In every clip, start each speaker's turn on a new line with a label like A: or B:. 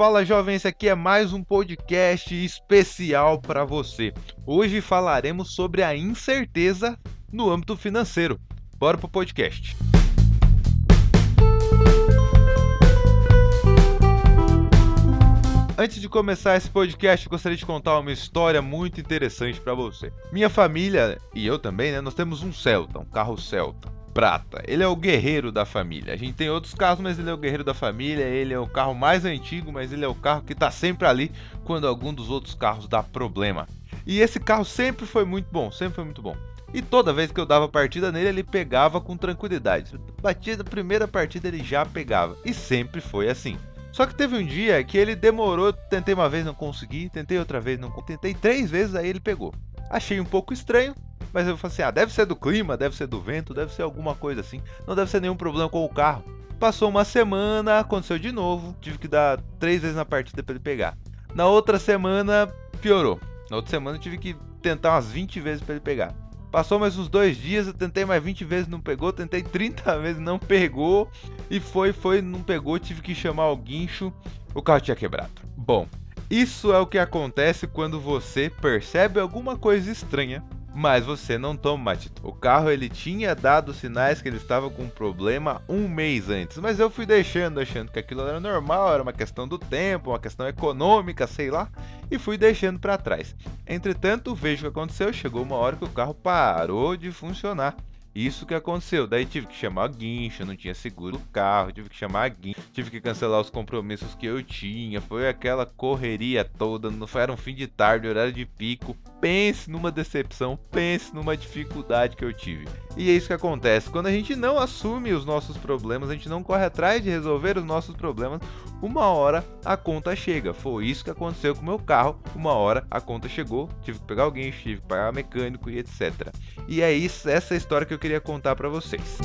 A: Fala jovem, esse aqui é mais um podcast especial para você. Hoje falaremos sobre a incerteza no âmbito financeiro. Bora pro podcast. Antes de começar esse podcast, gostaria de contar uma história muito interessante para você. Minha família e eu também, né, nós temos um Celta, um carro Celta prata. Ele é o guerreiro da família. A gente tem outros carros, mas ele é o guerreiro da família. Ele é o carro mais antigo, mas ele é o carro que está sempre ali quando algum dos outros carros dá problema. E esse carro sempre foi muito bom, sempre foi muito bom. E toda vez que eu dava partida nele, ele pegava com tranquilidade. Batida, primeira partida ele já pegava. E sempre foi assim. Só que teve um dia que ele demorou, tentei uma vez, não consegui, tentei outra vez, não tentei três vezes, aí ele pegou. Achei um pouco estranho, mas eu falei assim: ah, deve ser do clima, deve ser do vento, deve ser alguma coisa assim. Não deve ser nenhum problema com o carro. Passou uma semana, aconteceu de novo. Tive que dar três vezes na partida para ele pegar. Na outra semana, piorou. Na outra semana, eu tive que tentar umas 20 vezes para ele pegar. Passou mais uns dois dias, eu tentei mais 20 vezes, não pegou. Tentei 30 vezes, não pegou. E foi, foi, não pegou. Tive que chamar o guincho. O carro tinha quebrado. Bom, isso é o que acontece quando você percebe alguma coisa estranha mas você não toma atitude. O carro ele tinha dado sinais que ele estava com um problema um mês antes, mas eu fui deixando, achando que aquilo era normal, era uma questão do tempo, uma questão econômica, sei lá, e fui deixando para trás. Entretanto, vejo o que aconteceu, chegou uma hora que o carro parou de funcionar. Isso que aconteceu. Daí tive que chamar a guincha, não tinha seguro no carro, tive que chamar a guincha, tive que cancelar os compromissos que eu tinha. Foi aquela correria toda, não foi, era um fim de tarde, horário de pico. Pense numa decepção, pense numa dificuldade que eu tive. E é isso que acontece. Quando a gente não assume os nossos problemas, a gente não corre atrás de resolver os nossos problemas, uma hora a conta chega. Foi isso que aconteceu com o meu carro. Uma hora a conta chegou, tive que pegar alguém, tive que pagar mecânico e etc. E é isso, essa história que eu queria contar para vocês.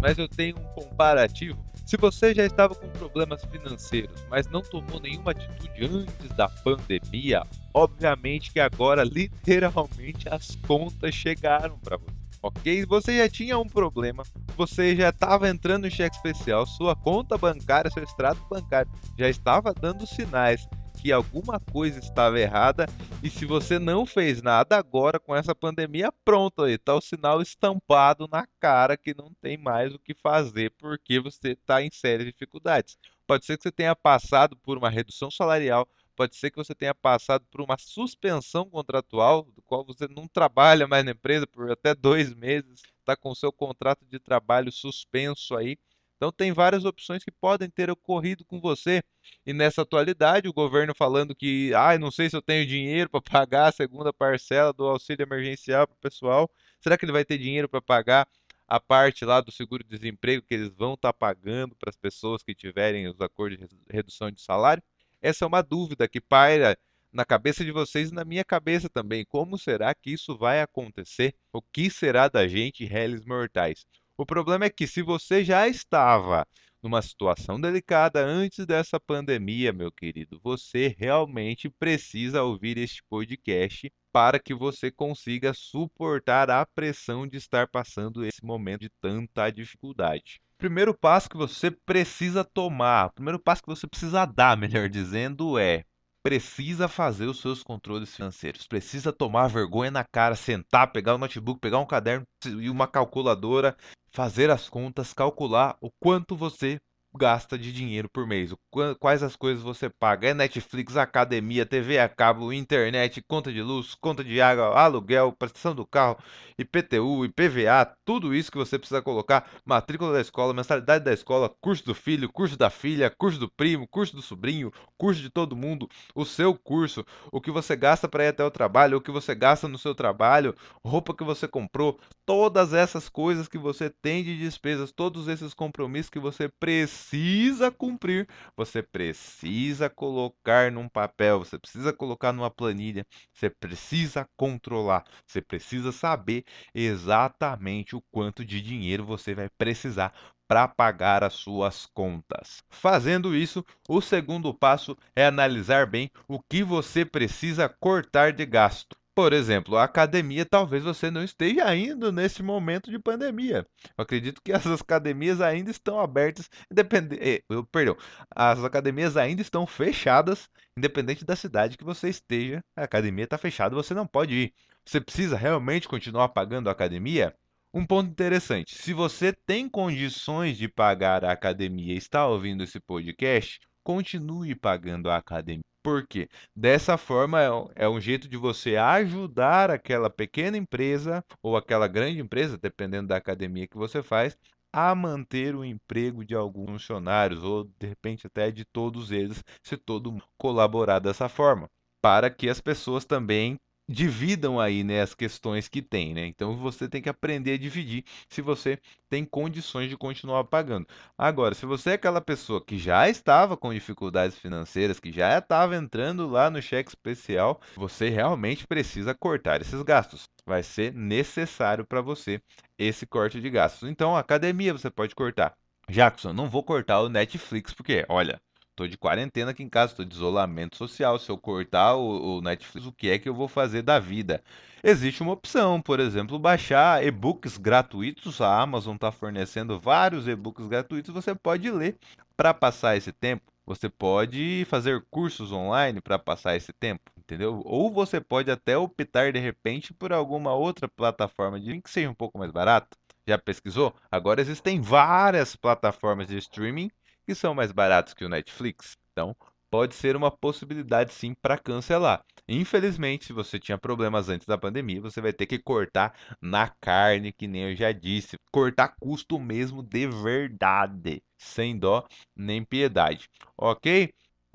A: Mas eu tenho um comparativo se você já estava com problemas financeiros, mas não tomou nenhuma atitude antes da pandemia, obviamente que agora literalmente as contas chegaram para você. Ok? Você já tinha um problema, você já estava entrando em cheque especial, sua conta bancária, seu extrato bancário já estava dando sinais que alguma coisa estava errada e se você não fez nada agora com essa pandemia, pronto aí, tá o sinal estampado na cara que não tem mais o que fazer porque você está em sérias dificuldades. Pode ser que você tenha passado por uma redução salarial, pode ser que você tenha passado por uma suspensão contratual, do qual você não trabalha mais na empresa por até dois meses, está com o seu contrato de trabalho suspenso aí. Então tem várias opções que podem ter ocorrido com você. E nessa atualidade, o governo falando que, ah, não sei se eu tenho dinheiro para pagar a segunda parcela do auxílio emergencial para o pessoal. Será que ele vai ter dinheiro para pagar a parte lá do seguro-desemprego que eles vão estar tá pagando para as pessoas que tiverem os acordos de redução de salário? Essa é uma dúvida que paira na cabeça de vocês e na minha cabeça também. Como será que isso vai acontecer? O que será da gente, réis mortais? O problema é que se você já estava numa situação delicada antes dessa pandemia, meu querido, você realmente precisa ouvir este podcast para que você consiga suportar a pressão de estar passando esse momento de tanta dificuldade. Primeiro passo que você precisa tomar, o primeiro passo que você precisa dar, melhor dizendo, é precisa fazer os seus controles financeiros, precisa tomar vergonha na cara, sentar, pegar o notebook, pegar um caderno e uma calculadora, fazer as contas, calcular o quanto você gasta de dinheiro por mês? Quais as coisas você paga? É Netflix, academia, TV a cabo, internet, conta de luz, conta de água, aluguel, prestação do carro, IPTU, IPVA, tudo isso que você precisa colocar, matrícula da escola, mensalidade da escola, curso do filho, curso da filha, curso do primo, curso do sobrinho, curso de todo mundo, o seu curso, o que você gasta para ir até o trabalho, o que você gasta no seu trabalho, roupa que você comprou, todas essas coisas que você tem de despesas, todos esses compromissos que você precisa precisa cumprir, você precisa colocar num papel, você precisa colocar numa planilha, você precisa controlar, você precisa saber exatamente o quanto de dinheiro você vai precisar para pagar as suas contas. Fazendo isso, o segundo passo é analisar bem o que você precisa cortar de gasto. Por exemplo, a academia talvez você não esteja indo nesse momento de pandemia. Eu acredito que as academias ainda estão abertas, independente, eh, perdão, as academias ainda estão fechadas, independente da cidade que você esteja. A academia está fechada, você não pode ir. Você precisa realmente continuar pagando a academia? Um ponto interessante: se você tem condições de pagar a academia e está ouvindo esse podcast, continue pagando a academia. Por quê? Dessa forma é, é um jeito de você ajudar aquela pequena empresa ou aquela grande empresa, dependendo da academia que você faz, a manter o emprego de alguns funcionários ou de repente até de todos eles, se todo mundo colaborar dessa forma, para que as pessoas também dividam aí, né, as questões que tem, né? Então você tem que aprender a dividir se você tem condições de continuar pagando. Agora, se você é aquela pessoa que já estava com dificuldades financeiras, que já estava entrando lá no cheque especial, você realmente precisa cortar esses gastos. Vai ser necessário para você esse corte de gastos. Então, academia você pode cortar. Jackson, não vou cortar o Netflix porque, olha, Tô de quarentena aqui em casa, tô de isolamento social. Se eu cortar o, o, Netflix, o que é que eu vou fazer da vida? Existe uma opção, por exemplo, baixar e-books gratuitos. A Amazon está fornecendo vários e-books gratuitos. Você pode ler para passar esse tempo. Você pode fazer cursos online para passar esse tempo, entendeu? Ou você pode até optar de repente por alguma outra plataforma de que seja um pouco mais barato. Já pesquisou? Agora existem várias plataformas de streaming que são mais baratos que o Netflix. Então, pode ser uma possibilidade sim para cancelar. Infelizmente, se você tinha problemas antes da pandemia, você vai ter que cortar na carne, que nem eu já disse. Cortar custo mesmo de verdade, sem dó nem piedade. Ok?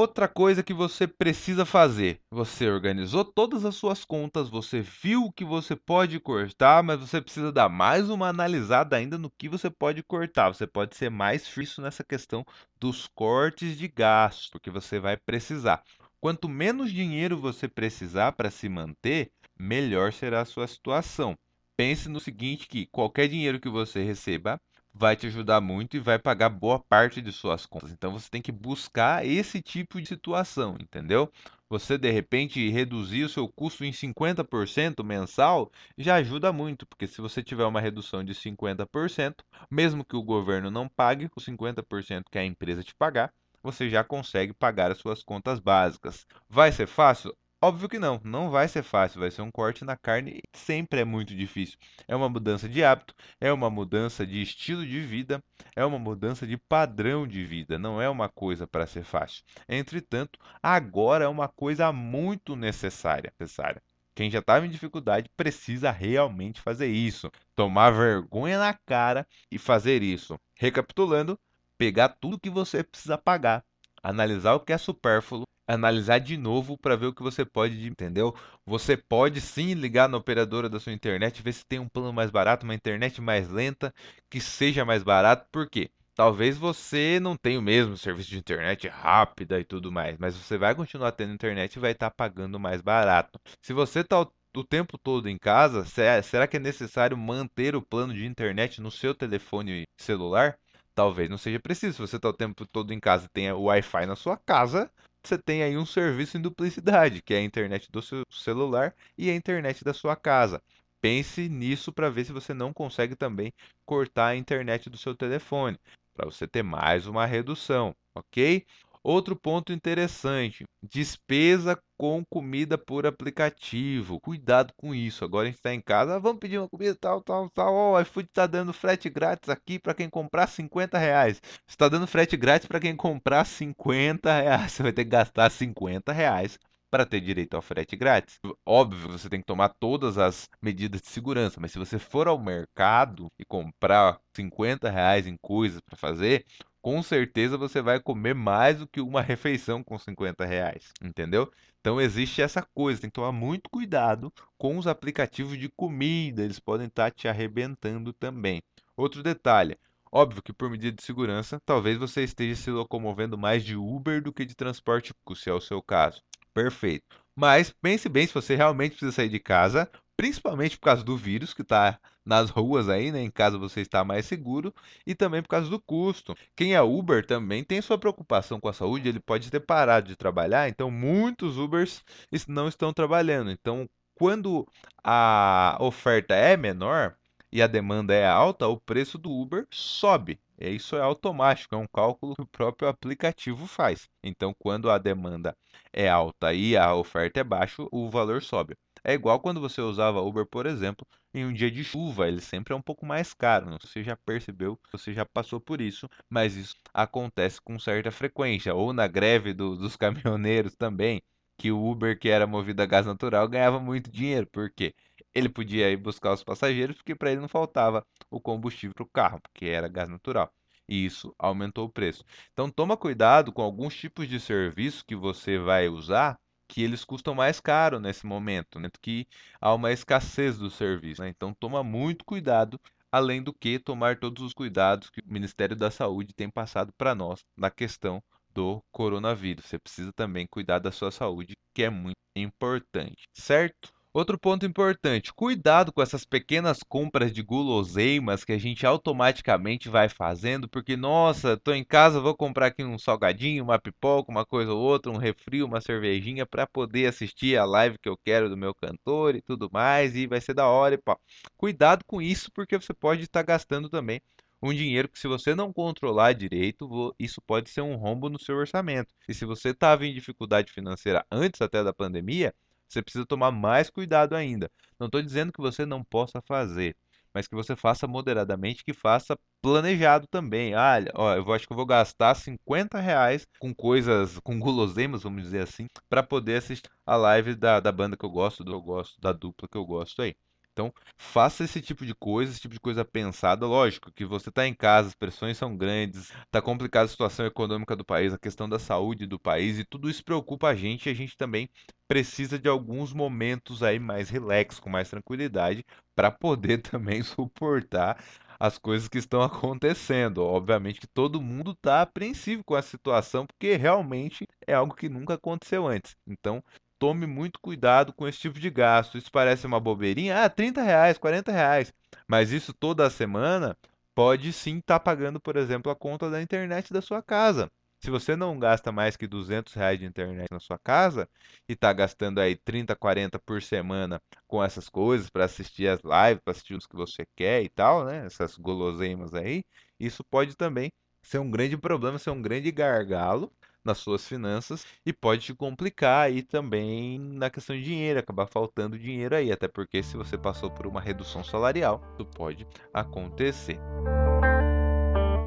A: Outra coisa que você precisa fazer: você organizou todas as suas contas, você viu o que você pode cortar, mas você precisa dar mais uma analisada ainda no que você pode cortar. Você pode ser mais fixo nessa questão dos cortes de gastos, porque você vai precisar. Quanto menos dinheiro você precisar para se manter, melhor será a sua situação. Pense no seguinte que qualquer dinheiro que você receba vai te ajudar muito e vai pagar boa parte de suas contas. Então você tem que buscar esse tipo de situação, entendeu? Você de repente reduzir o seu custo em 50% mensal já ajuda muito, porque se você tiver uma redução de 50%, mesmo que o governo não pague os 50% que a empresa te pagar, você já consegue pagar as suas contas básicas. Vai ser fácil? Óbvio que não, não vai ser fácil, vai ser um corte na carne, sempre é muito difícil. É uma mudança de hábito, é uma mudança de estilo de vida, é uma mudança de padrão de vida, não é uma coisa para ser fácil. Entretanto, agora é uma coisa muito necessária, necessária. Quem já estava em dificuldade precisa realmente fazer isso, tomar vergonha na cara e fazer isso. Recapitulando, pegar tudo que você precisa pagar, analisar o que é supérfluo analisar de novo para ver o que você pode, entendeu? Você pode sim ligar na operadora da sua internet, ver se tem um plano mais barato, uma internet mais lenta, que seja mais barato, por quê? Talvez você não tenha o mesmo serviço de internet rápida e tudo mais, mas você vai continuar tendo internet e vai estar tá pagando mais barato. Se você está o tempo todo em casa, será que é necessário manter o plano de internet no seu telefone celular? Talvez não seja preciso. Se você está o tempo todo em casa e tem o Wi-Fi na sua casa, você tem aí um serviço em duplicidade, que é a internet do seu celular e a internet da sua casa. Pense nisso para ver se você não consegue também cortar a internet do seu telefone, para você ter mais uma redução, ok? Outro ponto interessante: despesa com comida por aplicativo. Cuidado com isso. Agora a gente está em casa, ah, vamos pedir uma comida tal, tal, tal. Oh, o iFood está dando frete grátis aqui para quem comprar 50 reais. Está dando frete grátis para quem comprar 50 reais. Você vai ter que gastar 50 reais para ter direito ao frete grátis. Óbvio, você tem que tomar todas as medidas de segurança, mas se você for ao mercado e comprar 50 reais em coisas para fazer, com certeza você vai comer mais do que uma refeição com 50 reais, entendeu? Então existe essa coisa, tem que tomar muito cuidado com os aplicativos de comida, eles podem estar te arrebentando também. Outro detalhe, óbvio que por medida de segurança, talvez você esteja se locomovendo mais de Uber do que de transporte público, se é o seu caso. Perfeito. Mas pense bem se você realmente precisa sair de casa, principalmente por causa do vírus que está nas ruas aí, né? Em casa você está mais seguro e também por causa do custo. Quem é Uber também tem sua preocupação com a saúde, ele pode ter parado de trabalhar, então muitos Ubers não estão trabalhando. Então quando a oferta é menor e a demanda é alta, o preço do Uber sobe. Isso é automático, é um cálculo que o próprio aplicativo faz. Então, quando a demanda é alta e a oferta é baixa, o valor sobe. É igual quando você usava Uber, por exemplo, em um dia de chuva, ele sempre é um pouco mais caro. Você já percebeu, você já passou por isso, mas isso acontece com certa frequência. Ou na greve do, dos caminhoneiros também, que o Uber, que era movido a gás natural, ganhava muito dinheiro. Por quê? Ele podia ir buscar os passageiros, porque para ele não faltava o combustível para o carro, porque era gás natural. E isso aumentou o preço. Então toma cuidado com alguns tipos de serviço que você vai usar que eles custam mais caro nesse momento, né? Que há uma escassez do serviço. Né? Então toma muito cuidado, além do que tomar todos os cuidados que o Ministério da Saúde tem passado para nós na questão do coronavírus. Você precisa também cuidar da sua saúde, que é muito importante, certo? Outro ponto importante: cuidado com essas pequenas compras de guloseimas que a gente automaticamente vai fazendo, porque nossa, tô em casa, vou comprar aqui um salgadinho, uma pipoca, uma coisa ou outra, um refri, uma cervejinha para poder assistir a live que eu quero do meu cantor e tudo mais, e vai ser da hora e pá. Cuidado com isso, porque você pode estar gastando também um dinheiro que, se você não controlar direito, isso pode ser um rombo no seu orçamento. E se você estava em dificuldade financeira antes até da pandemia, você precisa tomar mais cuidado ainda. Não estou dizendo que você não possa fazer, mas que você faça moderadamente, que faça planejado também. Ah, eu acho que eu vou gastar 50 reais com coisas, com guloseimas, vamos dizer assim, para poder assistir a live da, da banda que eu gosto, do eu gosto, da dupla que eu gosto aí. Então, faça esse tipo de coisa, esse tipo de coisa pensada. Lógico que você está em casa, as pressões são grandes, está complicada a situação econômica do país, a questão da saúde do país, e tudo isso preocupa a gente e a gente também precisa de alguns momentos aí mais relax, com mais tranquilidade, para poder também suportar as coisas que estão acontecendo. Obviamente que todo mundo está apreensivo com a situação, porque realmente é algo que nunca aconteceu antes. Então, tome muito cuidado com esse tipo de gasto. Isso parece uma bobeirinha, ah, 30 reais, 40 reais. Mas isso toda semana pode sim estar tá pagando, por exemplo, a conta da internet da sua casa. Se você não gasta mais que 200 reais de internet na sua casa e está gastando aí 30, 40 por semana com essas coisas para assistir as lives, para assistir os que você quer e tal, né? Essas guloseimas aí, isso pode também ser um grande problema, ser um grande gargalo nas suas finanças e pode te complicar aí também na questão de dinheiro, acabar faltando dinheiro aí, até porque se você passou por uma redução salarial, isso pode acontecer.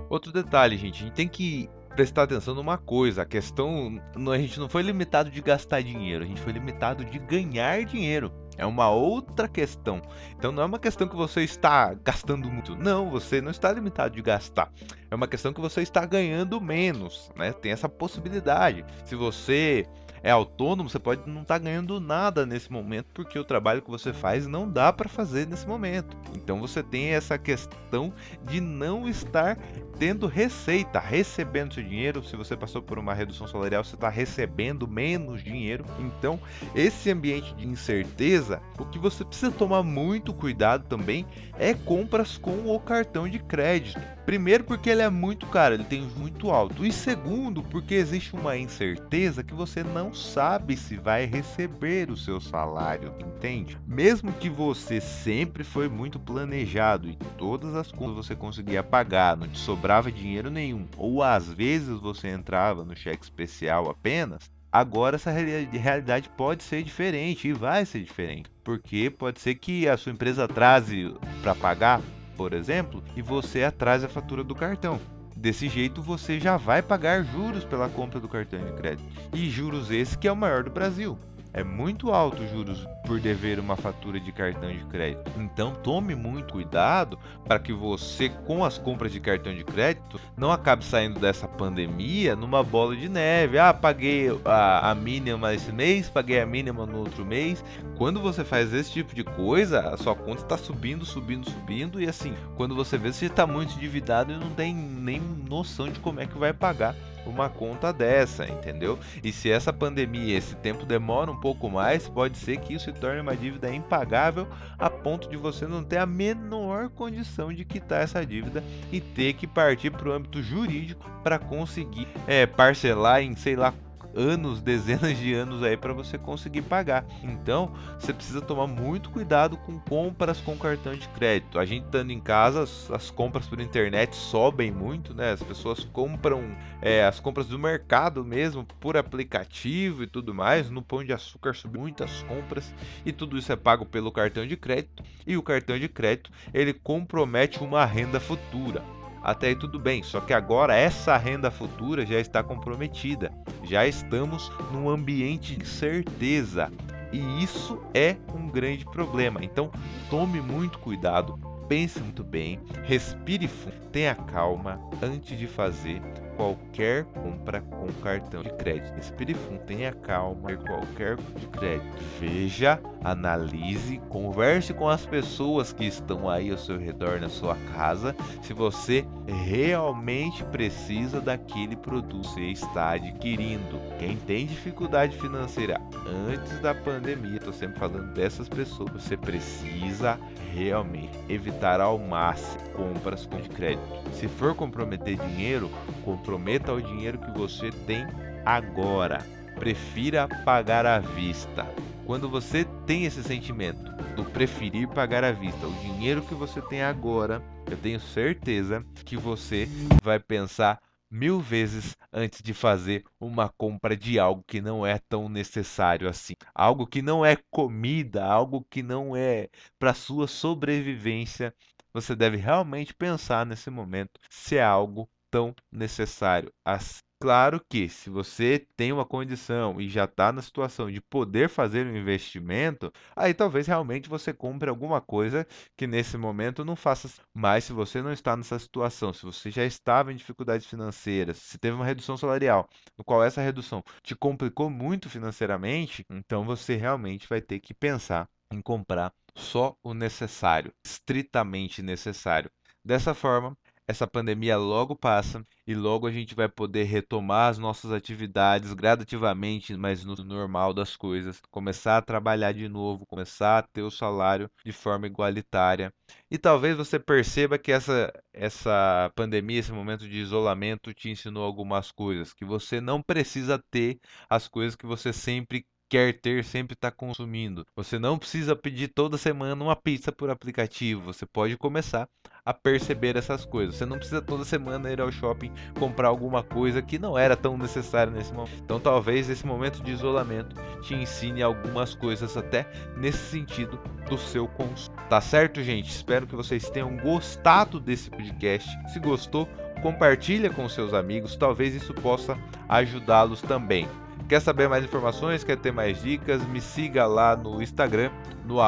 A: Outro detalhe, gente, a gente tem que prestar atenção numa coisa, a questão, a gente não foi limitado de gastar dinheiro, a gente foi limitado de ganhar dinheiro. É uma outra questão. Então não é uma questão que você está gastando muito. Não, você não está limitado de gastar. É uma questão que você está ganhando menos, né? Tem essa possibilidade. Se você é autônomo, você pode não estar tá ganhando nada nesse momento porque o trabalho que você faz não dá para fazer nesse momento. Então você tem essa questão de não estar tendo receita, recebendo seu dinheiro. Se você passou por uma redução salarial, você está recebendo menos dinheiro. Então, esse ambiente de incerteza, o que você precisa tomar muito cuidado também é compras com o cartão de crédito. Primeiro, porque ele é muito caro, ele tem muito alto. E segundo, porque existe uma incerteza que você não sabe se vai receber o seu salário, entende? Mesmo que você sempre foi muito planejado e todas as contas você conseguia pagar, não te sobrava dinheiro nenhum, ou às vezes você entrava no cheque especial apenas, agora essa realidade pode ser diferente e vai ser diferente. Porque pode ser que a sua empresa atrase para pagar por exemplo, e você atrasa a fatura do cartão. Desse jeito você já vai pagar juros pela compra do cartão de crédito. E juros esse que é o maior do Brasil. É muito alto os juros por dever uma fatura de cartão de crédito. Então tome muito cuidado para que você, com as compras de cartão de crédito, não acabe saindo dessa pandemia numa bola de neve. Ah, paguei a, a mínima esse mês, paguei a mínima no outro mês. Quando você faz esse tipo de coisa, a sua conta está subindo, subindo, subindo. E assim, quando você vê, você está muito endividado e não tem nem noção de como é que vai pagar uma conta dessa, entendeu? E se essa pandemia, esse tempo demora um pouco mais, pode ser que isso se torne uma dívida impagável a ponto de você não ter a menor condição de quitar essa dívida e ter que partir para o âmbito jurídico para conseguir é, parcelar em sei lá anos, dezenas de anos aí para você conseguir pagar. Então, você precisa tomar muito cuidado com compras com cartão de crédito. A gente estando em casa, as, as compras por internet sobem muito, né? As pessoas compram é, as compras do mercado mesmo por aplicativo e tudo mais. No Pão de Açúcar subiu muitas compras e tudo isso é pago pelo cartão de crédito. E o cartão de crédito ele compromete uma renda futura até aí tudo bem, só que agora essa renda futura já está comprometida, já estamos num ambiente de incerteza e isso é um grande problema. Então tome muito cuidado, pense muito bem, respire fundo, tenha calma antes de fazer qualquer compra com cartão de crédito. Respire fundo, tenha calma, qualquer de crédito. Veja, analise, converse com as pessoas que estão aí ao seu redor na sua casa, se você realmente precisa daquele produto que você está adquirindo. Quem tem dificuldade financeira antes da pandemia, estou sempre falando dessas pessoas, você precisa realmente evitar ao máximo compras com crédito. Se for comprometer dinheiro, comprometa o dinheiro que você tem agora. Prefira pagar à vista. Quando você tem esse sentimento do preferir pagar à vista, o dinheiro que você tem agora, eu tenho certeza que você vai pensar mil vezes antes de fazer uma compra de algo que não é tão necessário assim. Algo que não é comida, algo que não é para sua sobrevivência. Você deve realmente pensar nesse momento se é algo tão necessário assim. Claro que se você tem uma condição e já está na situação de poder fazer um investimento, aí talvez realmente você compre alguma coisa que nesse momento não faça. Mas se você não está nessa situação, se você já estava em dificuldades financeiras, se teve uma redução salarial, no qual essa redução te complicou muito financeiramente, então você realmente vai ter que pensar em comprar só o necessário, estritamente necessário. Dessa forma, essa pandemia logo passa e logo a gente vai poder retomar as nossas atividades gradativamente, mas no normal das coisas, começar a trabalhar de novo, começar a ter o salário de forma igualitária. E talvez você perceba que essa essa pandemia, esse momento de isolamento te ensinou algumas coisas, que você não precisa ter as coisas que você sempre quer ter sempre está consumindo. Você não precisa pedir toda semana uma pizza por aplicativo. Você pode começar a perceber essas coisas. Você não precisa toda semana ir ao shopping comprar alguma coisa que não era tão necessária nesse momento. Então, talvez esse momento de isolamento te ensine algumas coisas até nesse sentido do seu consumo. Tá certo, gente? Espero que vocês tenham gostado desse podcast. Se gostou, compartilha com seus amigos. Talvez isso possa ajudá-los também. Quer saber mais informações? Quer ter mais dicas? Me siga lá no Instagram, no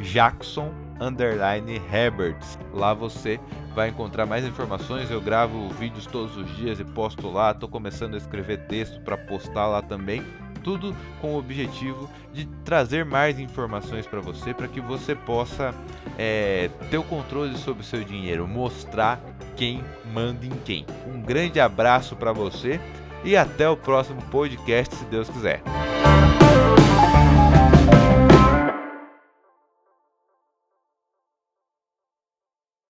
A: Jackson. Lá você vai encontrar mais informações. Eu gravo vídeos todos os dias e posto lá. Estou começando a escrever texto para postar lá também. Tudo com o objetivo de trazer mais informações para você, para que você possa é, ter o controle sobre o seu dinheiro, mostrar quem manda em quem. Um grande abraço para você e até o próximo podcast, se Deus quiser.